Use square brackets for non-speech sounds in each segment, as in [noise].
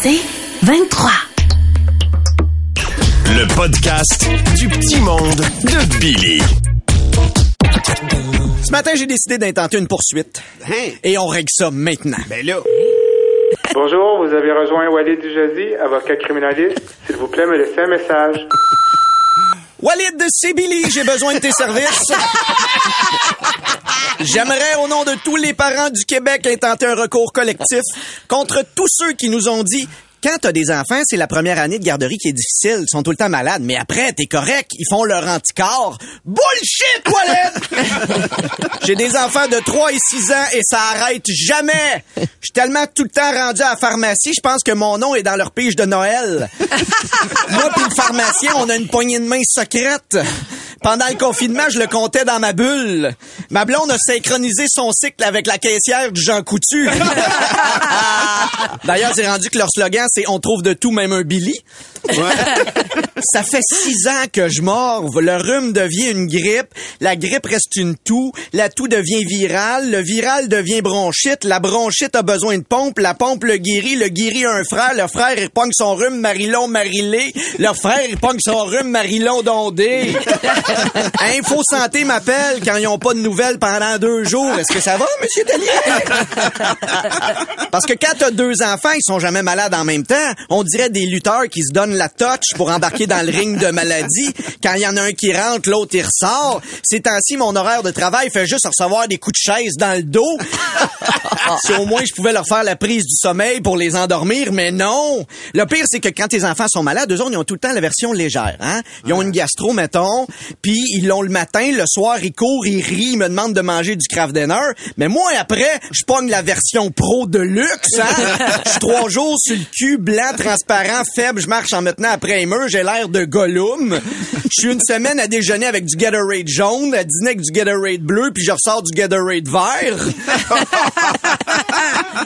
C'est 23. Le podcast du petit monde de Billy. Ce matin, j'ai décidé d'intenter une poursuite. Hein? Et on règle ça maintenant. Ben là. Bonjour, vous avez rejoint Walid Dujazi, avocat criminaliste. S'il vous plaît, me laissez un message. Walid, c'est Billy, j'ai besoin de tes services. J'aimerais, au nom de tous les parents du Québec, intenter un recours collectif contre tous ceux qui nous ont dit quand t'as des enfants, c'est la première année de garderie qui est difficile. Ils sont tout le temps malades. Mais après, t'es correct. Ils font leur anticorps. Bullshit, Walid! [laughs] J'ai des enfants de 3 et 6 ans et ça arrête jamais. Je suis tellement tout le temps rendu à la pharmacie, je pense que mon nom est dans leur pige de Noël. [laughs] Moi puis le pharmacien, on a une poignée de main secrète. Pendant le confinement, je le comptais dans ma bulle. Ma blonde a synchronisé son cycle avec la caissière du Jean Coutu. [laughs] D'ailleurs, j'ai rendu que leur slogan, c'est « On trouve de tout, même un Billy ». Ça fait six ans que je morve. Le rhume devient une grippe. La grippe reste une toux. La toux devient virale. Le viral devient bronchite. La bronchite a besoin de pompe. La pompe le guérit. Le guérit a un frère. Le frère, il pogne son rhume Marilon Marilé. Leur frère, il pogne son rhume Marilon Dondé. [laughs] Info Santé m'appelle quand ils ont pas de nouvelles pendant deux jours. Est-ce que ça va, monsieur [laughs] Tellier? Parce que quand t'as deux enfants, ils sont jamais malades en même temps. On dirait des lutteurs qui se donnent la touch pour embarquer dans le ring de maladie. Quand il y en a un qui rentre, l'autre il ressort. Ces temps-ci, mon horaire de travail fait juste recevoir des coups de chaise dans le dos. [laughs] si au moins je pouvais leur faire la prise du sommeil pour les endormir, mais non. Le pire, c'est que quand tes enfants sont malades, eux autres, ils ont tout le temps la version légère. Hein? Ils ont une gastro, mettons, puis ils l'ont le matin, le soir, ils courent, ils rient, ils me demandent de manger du craft dinner. Mais moi, après, je pogne la version pro de luxe. Hein? Je suis trois jours sur le cul, blanc, transparent, faible, je marche en me tenant après mur, j'ai l'air de Gollum. Je suis une semaine à déjeuner avec du Gatorade jaune, à dîner avec du Gatorade bleu, puis je ressors du Gatorade vert. [laughs]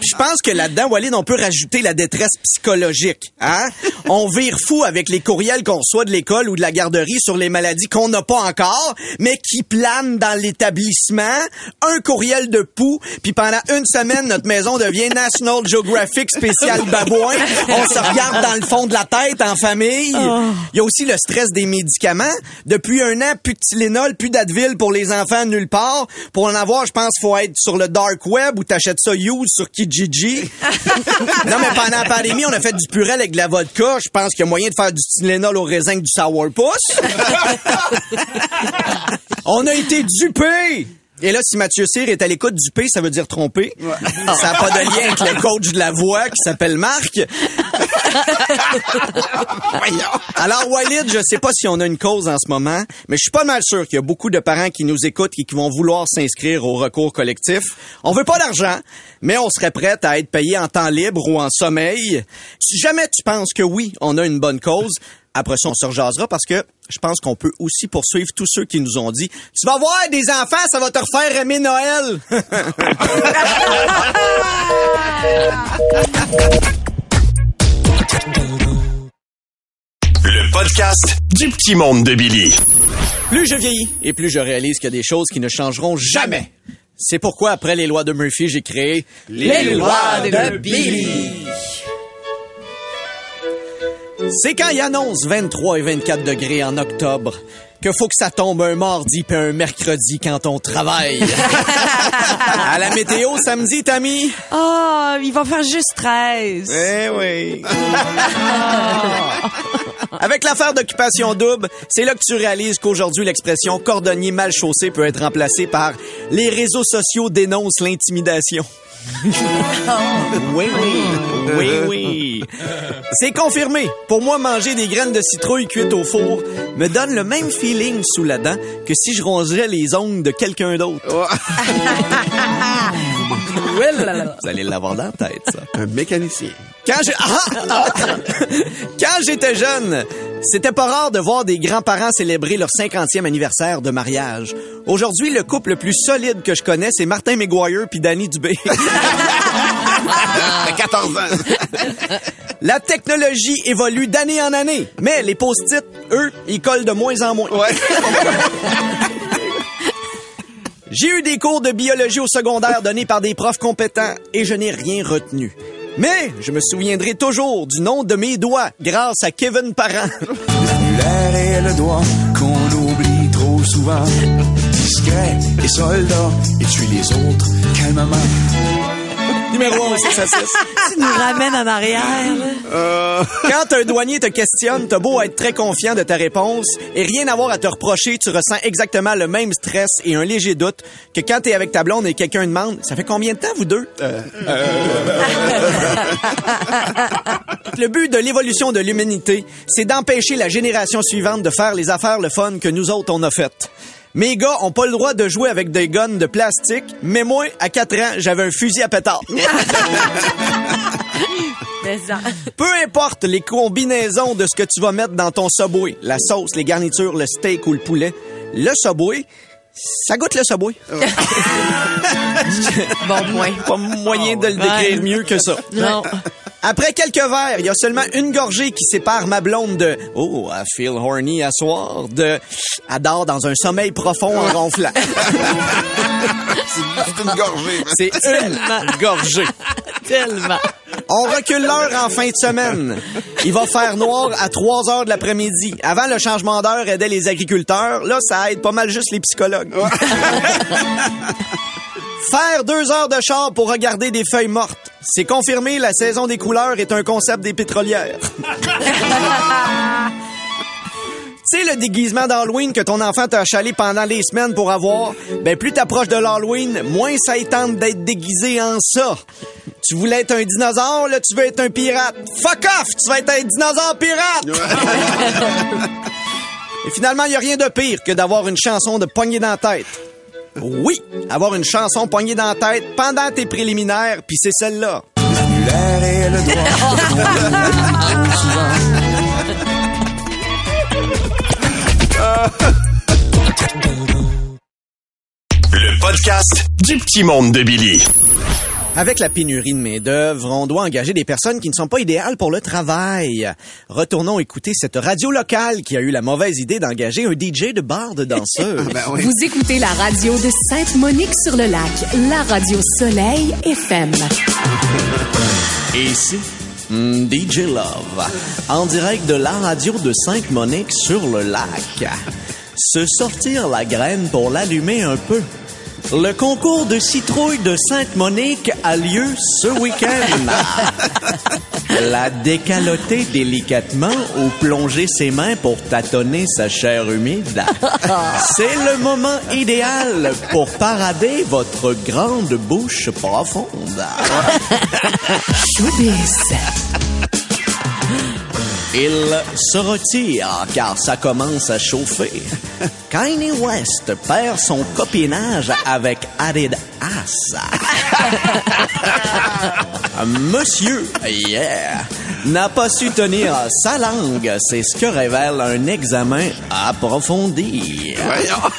Je pense que là-dedans, Walid, on peut rajouter la détresse psychologique. Hein? On vire fou avec les courriels qu'on reçoit de l'école ou de la garderie sur les maladies qu'on n'a pas encore, mais qui planent dans l'établissement. Un courriel de poux, puis pendant une semaine, notre maison devient National Geographic spécial babouin. On se regarde dans le fond de la tête en famille. Il y a aussi le stress des médicaments. Depuis un an, plus de Tylenol, plus d'Advil pour les enfants nulle part. Pour en avoir, je pense faut être sur le dark web ou t'achètes ça used sur Kijiji. [laughs] non, mais pendant la pandémie, on a fait du purel avec de la vodka. Je pense qu'il y a moyen de faire du Tylenol au raisin avec du sourpuss. [laughs] on a été dupés! Et là, si Mathieu Cyr est à l'écoute, dupé, ça veut dire tromper. Ça n'a pas de lien avec le coach de la voix qui s'appelle Marc. [laughs] Alors, Walid, je sais pas si on a une cause en ce moment, mais je suis pas mal sûr qu'il y a beaucoup de parents qui nous écoutent et qui vont vouloir s'inscrire au recours collectif. On veut pas d'argent, mais on serait prêt à être payé en temps libre ou en sommeil. Si jamais tu penses que oui, on a une bonne cause, après ça, on se rejasera parce que je pense qu'on peut aussi poursuivre tous ceux qui nous ont dit Tu vas voir des enfants, ça va te refaire aimer Noël. [laughs] Le podcast du petit monde de Billy. Plus je vieillis et plus je réalise qu'il y a des choses qui ne changeront jamais. C'est pourquoi, après les lois de Murphy, j'ai créé Les lois de Billy. C'est quand il annonce 23 et 24 degrés en octobre que faut que ça tombe un mardi puis un mercredi quand on travaille. [laughs] à la météo samedi, Tammy? Oh, il va faire juste 13. Eh oui. Avec l'affaire d'occupation double, c'est là que tu réalises qu'aujourd'hui, l'expression cordonnier mal chaussé peut être remplacée par les réseaux sociaux dénoncent l'intimidation. [laughs] oui, oui. Oui, oui. [laughs] C'est confirmé. Pour moi, manger des graines de citrouille cuites au four me donne le même feeling sous la dent que si je rongerais les ongles de quelqu'un d'autre. [laughs] Vous allez l'avoir dans la tête, ça. Un mécanicien. Quand Ah! Ah! [laughs] Quand j'étais jeune, c'était pas rare de voir des grands-parents célébrer leur 50e anniversaire de mariage. Aujourd'hui, le couple le plus solide que je connais, c'est Martin McGuire puis Danny Dubé. [laughs] T'as 14 ans. La technologie évolue d'année en année, mais les post-it, eux, ils collent de moins en moins. Ouais. J'ai eu des cours de biologie au secondaire donnés par des profs compétents et je n'ai rien retenu. Mais je me souviendrai toujours du nom de mes doigts grâce à Kevin Parent. L'annulaire est le doigt qu'on oublie trop souvent. Discret et soldat, et tue les autres calmement. Numéro 1, c'est ça, Tu nous ramènes en arrière. là. Quand un douanier te questionne, t'as beau être très confiant de ta réponse et rien avoir à te reprocher, tu ressens exactement le même stress et un léger doute que quand t'es avec ta blonde et quelqu'un demande « Ça fait combien de temps, vous deux? Le but de l'évolution de l'humanité, c'est d'empêcher la génération suivante de faire les affaires le fun que nous autres on a faites. Mes gars ont pas le droit de jouer avec des guns de plastique, mais moi, à 4 ans, j'avais un fusil à pétard. [laughs] Peu importe les combinaisons de ce que tu vas mettre dans ton Subway, la sauce, les garnitures, le steak ou le poulet, le Subway, ça goûte le Subway. [laughs] Bon point. Pas moyen de le décrire Ouais. mieux que ça. Non. Après quelques verres, il y a seulement une gorgée qui sépare ma blonde de « Oh, I feel horny à soir » de « Adore dans un sommeil profond en ronflant C'est une gorgée. ». C'est une gorgée. Tellement. On recule l'heure en fin de semaine. Il va faire noir à 3 heures de l'après-midi. Avant, le changement d'heure aidait les agriculteurs. Là, ça aide pas mal juste les psychologues. [laughs] Faire deux heures de char pour regarder des feuilles mortes. C'est confirmé, la saison des couleurs est un concept des pétrolières. [laughs] Tu sais, le déguisement d'Halloween que ton enfant t'a achalé pendant les semaines pour avoir, ben plus t'approches de l'Halloween, moins ça tente d'être déguisé en ça. Tu voulais être un dinosaure, là tu veux être un pirate. Fuck off, tu vas être un dinosaure pirate! [laughs] Et finalement, il y a rien de pire que d'avoir une chanson de poignée dans la tête. Oui, avoir une chanson poignée dans la tête pendant tes préliminaires, puis c'est celle-là. L'annulaire doigt. Le podcast du petit monde de Billy. Avec la pénurie de main-d'œuvre, on doit engager des personnes qui ne sont pas idéales pour le travail. Retournons écouter cette radio locale qui a eu la mauvaise idée d'engager un DJ de bar de danseurs. [laughs] Ben oui. Vous écoutez la radio de Sainte-Monique-sur-le-Lac, la radio Soleil FM. Et ici, hmm, DJ Love, en direct de la radio de Sainte-Monique sur le lac. Se sortir la graine pour l'allumer un peu. Le concours de citrouille de Sainte-Monique a lieu ce week-end. [laughs] La décaloter délicatement ou plonger ses mains pour tâtonner sa chair humide. [laughs] C'est le moment idéal pour parader votre grande bouche profonde. [laughs] Showbiz. Il se retire car ça commence à chauffer. [laughs] Kanye West perd son copinage avec Adidas. [laughs] Monsieur, yeah, n'a pas su tenir sa langue. C'est ce que révèle un examen approfondi.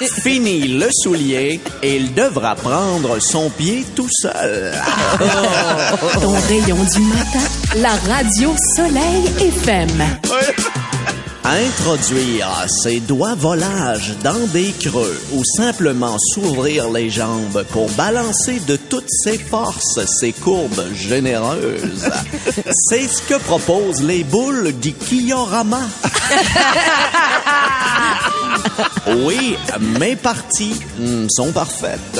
[laughs] Fini le soulier et il devra prendre son pied tout seul. [laughs] Ton rayon du matin, la radio Soleil FM. Introduire ses doigts volages dans des creux ou simplement s'ouvrir les jambes pour balancer de toutes ses forces ses courbes généreuses. [laughs] C'est ce que proposent les boules du Kiyorama. [laughs] Oui, mes parties hmm, sont parfaites. [laughs]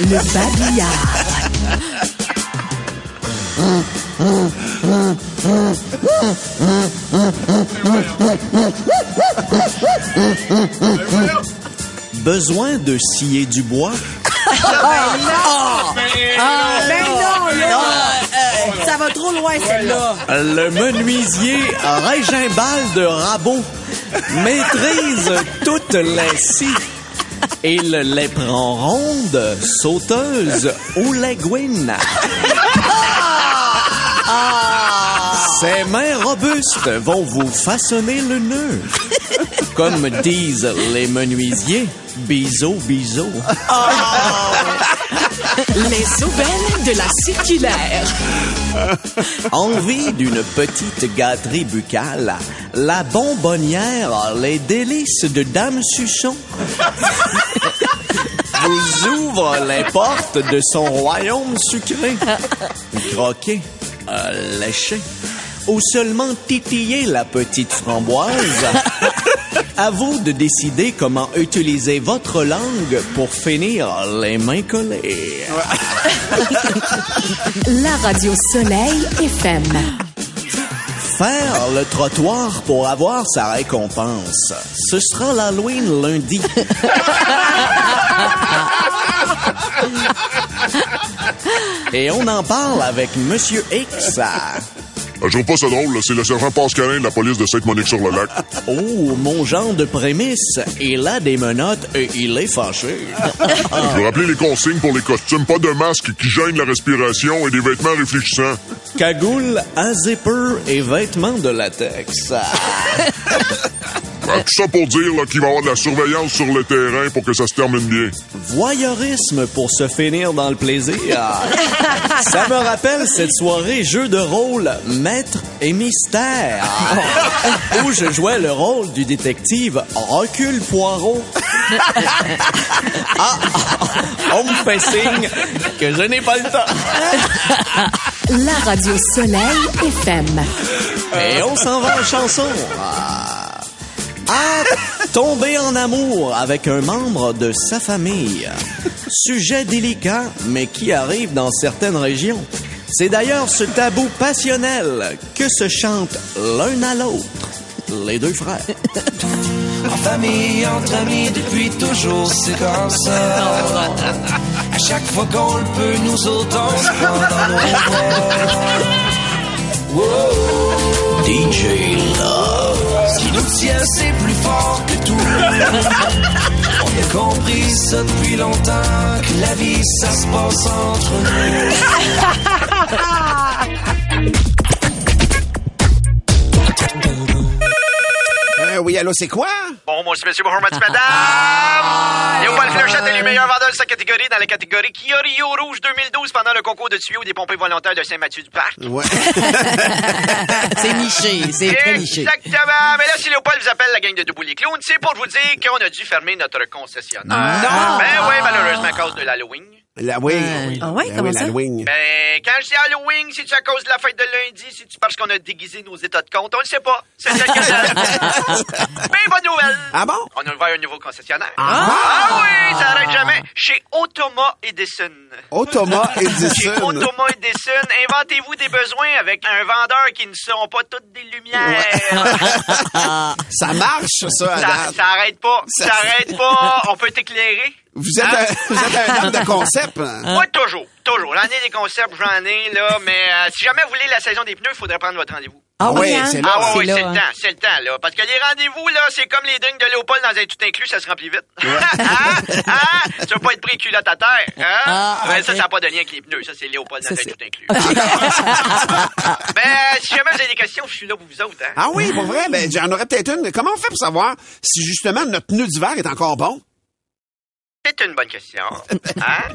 Le babillard. Besoin de scier du bois? Ben non, là! Ça va trop loin, celle-là. Le menuisier Régimbal de Rabot maîtrise toutes les scies. Il les prend rondes, sauteuses ou léguines. Ses mains robustes vont vous façonner le nœud. Comme disent les menuisiers, bisous, bisous. Les aubaines de la circulaire. Envie d'une petite gâterie buccale, la bonbonnière les délices de Dame Suçon vous ouvre les portes de son royaume sucré. croquer, à lécher, ou seulement titiller la petite framboise? [laughs] À vous de décider comment utiliser votre langue pour finir les mains collées. [laughs] La radio Soleil FM. Faire le trottoir pour avoir sa récompense. Ce sera l'Halloween lundi. [laughs] Et on en parle avec Monsieur X. Euh, Je trouve pas ça drôle, c'est le sergent Pascalin de la police de Sainte-Monique-sur-le-Lac. [laughs] Oh, mon genre de prémisse. Il a des menottes et il est fâché. [laughs] Je veux rappeler les consignes pour les costumes. Pas de masque qui gêne la respiration et des vêtements réfléchissants. Cagoule, à zipper et vêtements de latex. [laughs] Tout ça pour dire qu'il va y avoir de la surveillance sur le terrain pour que ça se termine bien. Voyeurisme pour se finir dans le plaisir. [laughs] Ça me rappelle cette soirée jeu de rôle Maître et Mystère [laughs] où je jouais le rôle du détective Recule Poirot. [laughs] Ah, on me fait signe que je n'ai pas le temps. La radio Soleil FM. Et on s'en va en chanson. Ah, Ah, tomber en amour avec un membre de sa famille. Sujet délicat, mais qui arrive dans certaines régions. C'est d'ailleurs ce tabou passionnel que se chantent l'un à l'autre, les deux frères. En famille, entre amis, depuis toujours, c'est comme ça. À chaque fois qu'on le peut, nous autres, on se prend dans nos bras. [laughs] Wow. DJ Love. C'est plus fort que tout. [laughs] On a compris ça depuis longtemps, que la vie, ça se passe entre nous. [laughs] allô, c'est quoi? Bon, moi, c'est monsieur, bonjour, madame, [laughs] madame. Léopold Fléchette est le meilleur vendeur de sa catégorie dans la catégorie Kia Rio Rouge 2012 pendant le concours de tuyaux des pompées volontaires de Saint-Mathieu-du-Parc. Ouais. [laughs] C'est niché, c'est très niché. Exactement. Mais là, si Léopold vous appelle la gang de Debout les Clowns, c'est pour vous dire qu'on a dû fermer notre concessionnaire. Non. Ben oui, malheureusement, à cause de l'Halloween. La, oui. Ah ouais, Ben comment ça? l'Halloween. Ben, quand je dis Halloween, c'est-tu à cause de la fête de lundi? C'est-tu parce qu'on a déguisé nos états de compte? On le sait pas. C'est quelques [laughs] Mais bonne nouvelle! Ah bon? On a ouvert un nouveau concessionnaire. Ah! Ah oui, ça arrête jamais. Chez Automa Edison. Oh, Thomas [laughs] Chez Edison. Automa Edison, inventez-vous des besoins avec un vendeur qui ne sont pas toutes des lumières. [laughs] Ça marche, ça, à Ça, ça arrête pas. Ça- Ça arrête pas. On peut t'éclairer. Vous êtes, un, vous êtes un homme de concept. hein? Moi, toujours. Toujours. Ai des concepts, j'en ai, là. Mais euh, si jamais vous voulez la saison des pneus, il faudrait prendre votre rendez-vous. Ah oui, oui, hein? c'est là. Ah ouais, C'est oui, c'est le hein. temps, c'est le temps, là. Parce que les rendez-vous, là, c'est comme les drinks de Léopold dans un tout inclus, ça se remplit vite. hein? [laughs] Hein? Tu veux pas être pris culotte à terre, hein? Ah, Ouais, Ça, ça n'a pas de lien avec les pneus. Ça, c'est Léopold dans un tout inclus. Mais [laughs] euh, si jamais vous avez des questions, je suis là pour vous autres, hein? Ah oui, pour vrai, ben, j'en aurais peut-être une. Mais comment on fait pour savoir si justement notre pneu d'hiver est encore bon? C'est une bonne question. [laughs] Hein?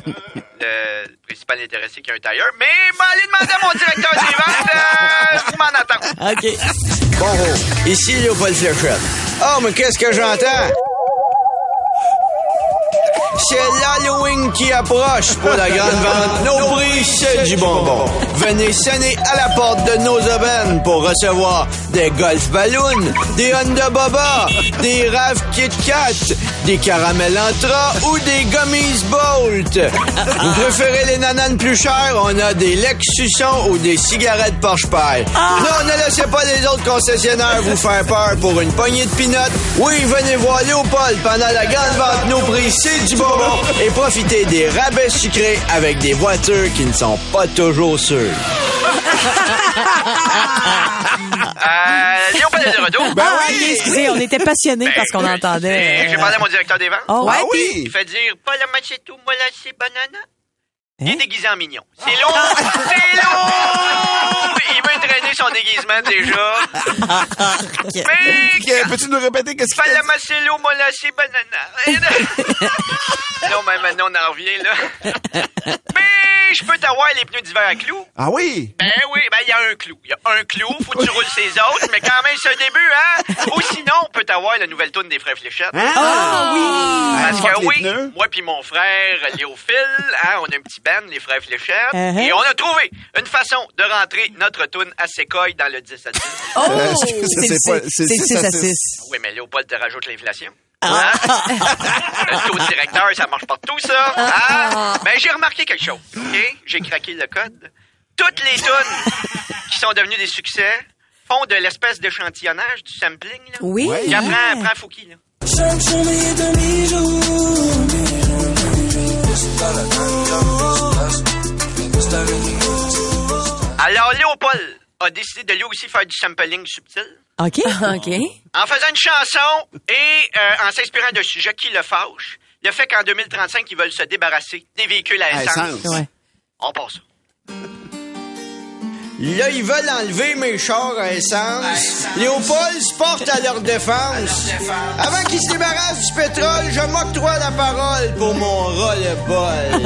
Le principal intéressé qui a un tailleur. Mais, allez demander à mon directeur des ventes, euh, je m'en attends. OK. Bon, ici Léopold Fléchette. Oh, mais qu'est-ce que j'entends? C'est l'Halloween qui approche pour la grande vente. Nos prix, c'est du bonbon. Venez sonner à la porte de nos aubaines pour recevoir des Golf Balloon, des Honda Boba, des Rav Kit Kat, des caramels Entra ou des Gummies Bolt. Vous préférez les nananes plus chères? On a des Lexusson ou des cigarettes Porsche Pie. Non, ne laissez pas les autres concessionnaires vous faire peur pour une poignée de pinottes. Oui, venez voir Léopold pendant la grande vente Nos prix, c'est du bonbon et profitez des rabais sucrés avec des voitures qui ne sont pas toujours sûres. [laughs] Euh, retour. Ben Ah, oui! ok, excusez, on était passionnés Ben, parce qu'on euh, entendait. et J'ai parlé à mon directeur des ventes. Oh, ouais, Ah oui! Il fait dire pas la machetto, moi là, c'est banana. Il est Hein? déguisé en mignon. C'est long! c'est long! Il veut traîner son déguisement. déjà. [laughs] Mais, Que- Peux-tu nous répéter qu'est-ce qu'il t'a dit? Palamaselo, molassé, banana. [laughs] non, mais maintenant, on en revient, là. Mais, je peux t'avoir les pneus d'hiver à clous. Ah oui? Ben oui, ben il y a un clou. Il y a un clou, faut que tu roules ses autres, mais quand même c'est un début, hein? Ou sinon, on peut t'avoir la nouvelle tourne des frères Fléchettes. Ah oui! Parce fuck que les oui, pneus. moi puis mon frère Léophile, hein, on a un petit band, les frères Fléchettes, Uh-huh. et on a trouvé une façon de rentrer notre tourne à Secoy dans le 10 à 10. Oh! Euh, c'est pas- c'est c'est six 6 à à six. 6. Oui, mais Léopold te rajoute l'inflation. Ah. Hein? le taux directeur, ça marche partout, ça. Hein? Ben, j'ai remarqué quelque chose, OK? J'ai craqué le code. Toutes les tunes qui sont devenues des succès font de l'espèce d'échantillonnage, du sampling, là. Oui. Puis hein? après, prends Fouki, là. Alors, Léopold a décidé de lui aussi faire du sampling subtil. OK. [laughs] OK. En faisant une chanson et euh, en s'inspirant d'un sujet qui le fâche, le fait qu'en 2035, ils veulent se débarrasser des véhicules à À essence. essence. Ouais. On passe. Là, ils veulent enlever mes chars à essence. Léopold se porte à leur défense. Avant qu'ils se débarrassent du pétrole, je m'octroie la parole pour mon roll-ball.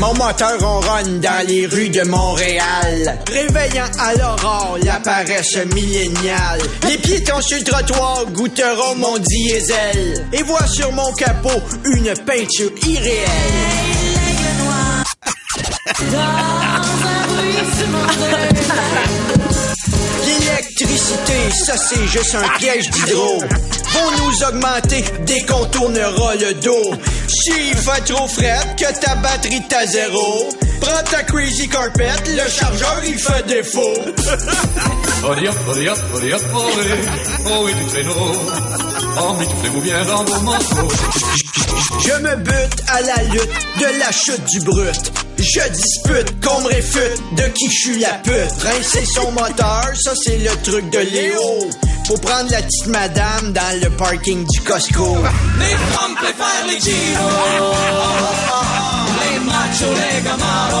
Mon moteur ronronne dans les rues de Montréal. Réveillant à l'aurore la paresse milléniale. Les piétons sur le trottoir goûteront mon diesel. Et voient sur mon capot une peinture irréelle. L'électricité, ça c'est juste un piège d'hydro. Vont nous augmenter dès qu'on tournera le dos. S'il fait trop fret que ta batterie t'a zéro, prends ta crazy carpet, le chargeur il fait défaut. [laughs] Oh oui, traîneau. Oh, mais bien dans vos manteaux. Je me bute à la lutte de la chute du brut. Je dispute qu'on me réfute de qui je suis la pute? Rincer son moteur, ça c'est le truc de Léo. Faut prendre la petite madame dans le parking du Costco. Les femmes préfèrent les Giros. Les machos, les Camaros.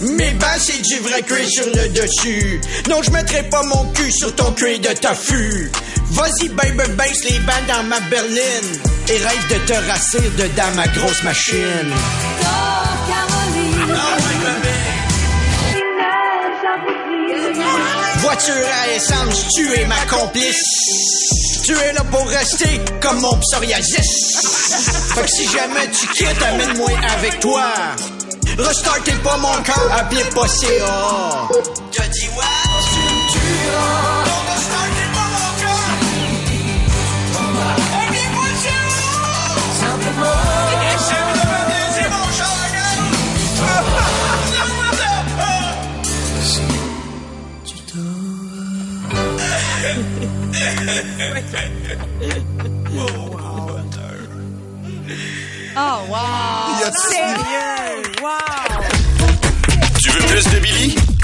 Mes bas, c'est du vrai cuir sur le dessus. Non, je mettrai pas mon cul sur ton cuir de tofu. Vas-y, baby, baisse les bandes dans ma berline. Et rêve de te rassir dedans ma grosse machine. Voiture à essence, tu es ma complice. Tu es là pour rester comme mon psoriasis. Fait que si jamais tu quittes, amène-moi avec toi. Restartez pas mon cœur, appelez pas CA. T'as dit what? Tu me tueras. Non, restartez pas mon cœur. CA. Simplement. Mon char, Oh, wow!